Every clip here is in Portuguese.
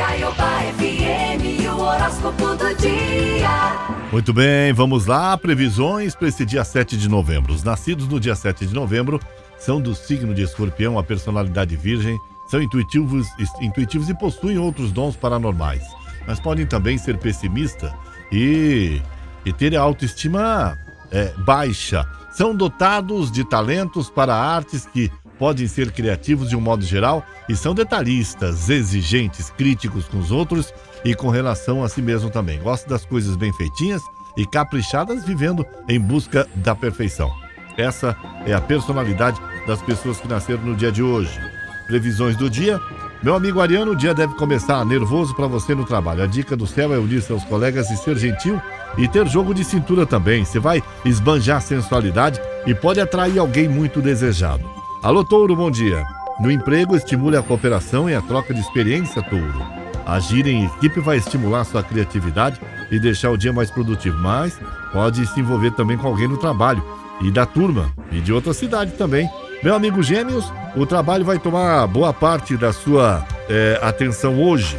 Caiobá FM, o horóscopo do dia. Muito bem, vamos lá. Previsões para esse dia 7 de novembro. Os nascidos no dia 7 de novembro são do signo de escorpião, a personalidade virgem, são intuitivos, intuitivos e possuem outros dons paranormais. Mas podem também ser pessimistas e, e ter a autoestima é, baixa. São dotados de talentos para artes que podem ser criativos de um modo geral e são detalhistas, exigentes, críticos com os outros e com relação a si mesmo também. Gostam das coisas bem feitinhas e caprichadas, vivendo em busca da perfeição. Essa é a personalidade das pessoas que nasceram no dia de hoje. Previsões do dia. Meu amigo Ariano, o dia deve começar nervoso para você no trabalho. A dica do céu é unir seus colegas e ser gentil e ter jogo de cintura também. Você vai esbanjar sensualidade e pode atrair alguém muito desejado. Alô, Touro, bom dia. No emprego, estimule a cooperação e a troca de experiência, Touro. Agir em equipe vai estimular sua criatividade e deixar o dia mais produtivo, mas pode se envolver também com alguém no trabalho e da turma e de outra cidade também. Meu amigo Gêmeos, o trabalho vai tomar boa parte da sua é, atenção hoje,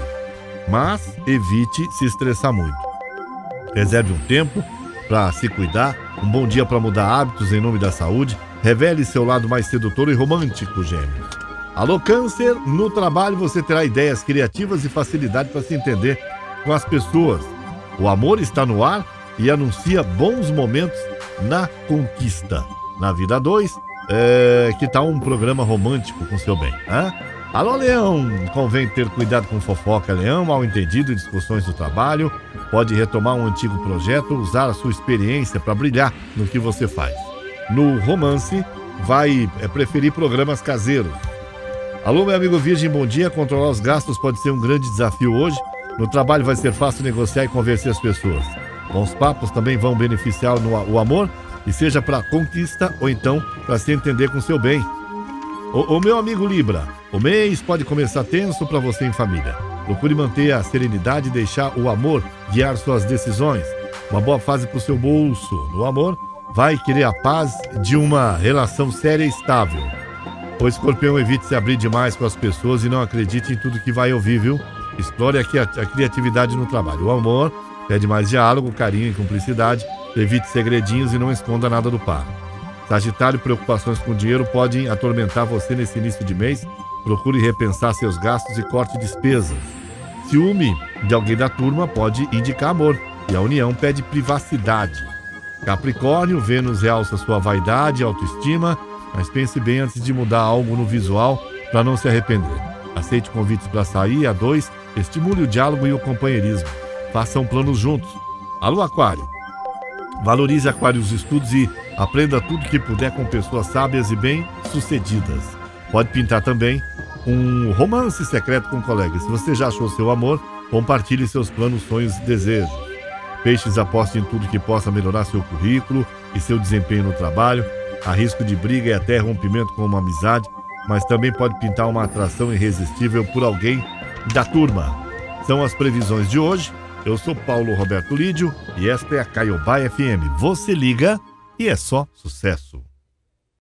mas evite se estressar muito. Reserve um tempo para se cuidar, um bom dia para mudar hábitos em nome da saúde Revele seu lado mais sedutor e romântico, gêmeo. Alô, Câncer, no trabalho você terá ideias criativas e facilidade para se entender com as pessoas. O amor está no ar e anuncia bons momentos na conquista. Na vida 2, é, que tal um programa romântico com seu bem? Hein? Alô, Leão! Convém ter cuidado com fofoca, Leão, mal entendido e discussões do trabalho. Pode retomar um antigo projeto, usar a sua experiência para brilhar no que você faz no romance, vai é, preferir programas caseiros. Alô, meu amigo Virgem, bom dia. Controlar os gastos pode ser um grande desafio hoje. No trabalho vai ser fácil negociar e convencer as pessoas. Bons papos também vão beneficiar no, o amor, e seja para conquista ou então para se entender com seu bem. O, o meu amigo Libra, o mês pode começar tenso para você em família. Procure manter a serenidade e deixar o amor guiar suas decisões. Uma boa fase para o seu bolso. No amor, vai querer a paz de uma relação séria e estável. O escorpião evite se abrir demais com as pessoas e não acredite em tudo que vai ouvir, viu? Explore aqui a, criatividade no trabalho. O amor pede mais diálogo, carinho e cumplicidade. Evite segredinhos e não esconda nada do par. Sagitário, preocupações com dinheiro podem atormentar você nesse início de mês. Procure repensar seus gastos e corte despesas. Ciúme de alguém da turma pode indicar amor e a união pede privacidade. Capricórnio, Vênus realça sua vaidade e autoestima, mas pense bem antes de mudar algo no visual para não se arrepender. Aceite convites para sair a dois, estimule o diálogo e o companheirismo. Façam planos juntos. Alô, Aquário. Valorize Aquário os estudos e aprenda tudo que puder com pessoas sábias e bem-sucedidas. Pode pintar também um romance secreto com colegas. Se você já achou seu amor, compartilhe seus planos, sonhos e desejos. Peixes aposta em tudo que possa melhorar seu currículo e seu desempenho no trabalho. Há risco de briga e até rompimento com uma amizade, mas também pode pintar uma atração irresistível por alguém da turma. São as previsões de hoje. Eu sou Paulo Roberto Lídio e esta é a Caiobá FM. Você liga e é só sucesso.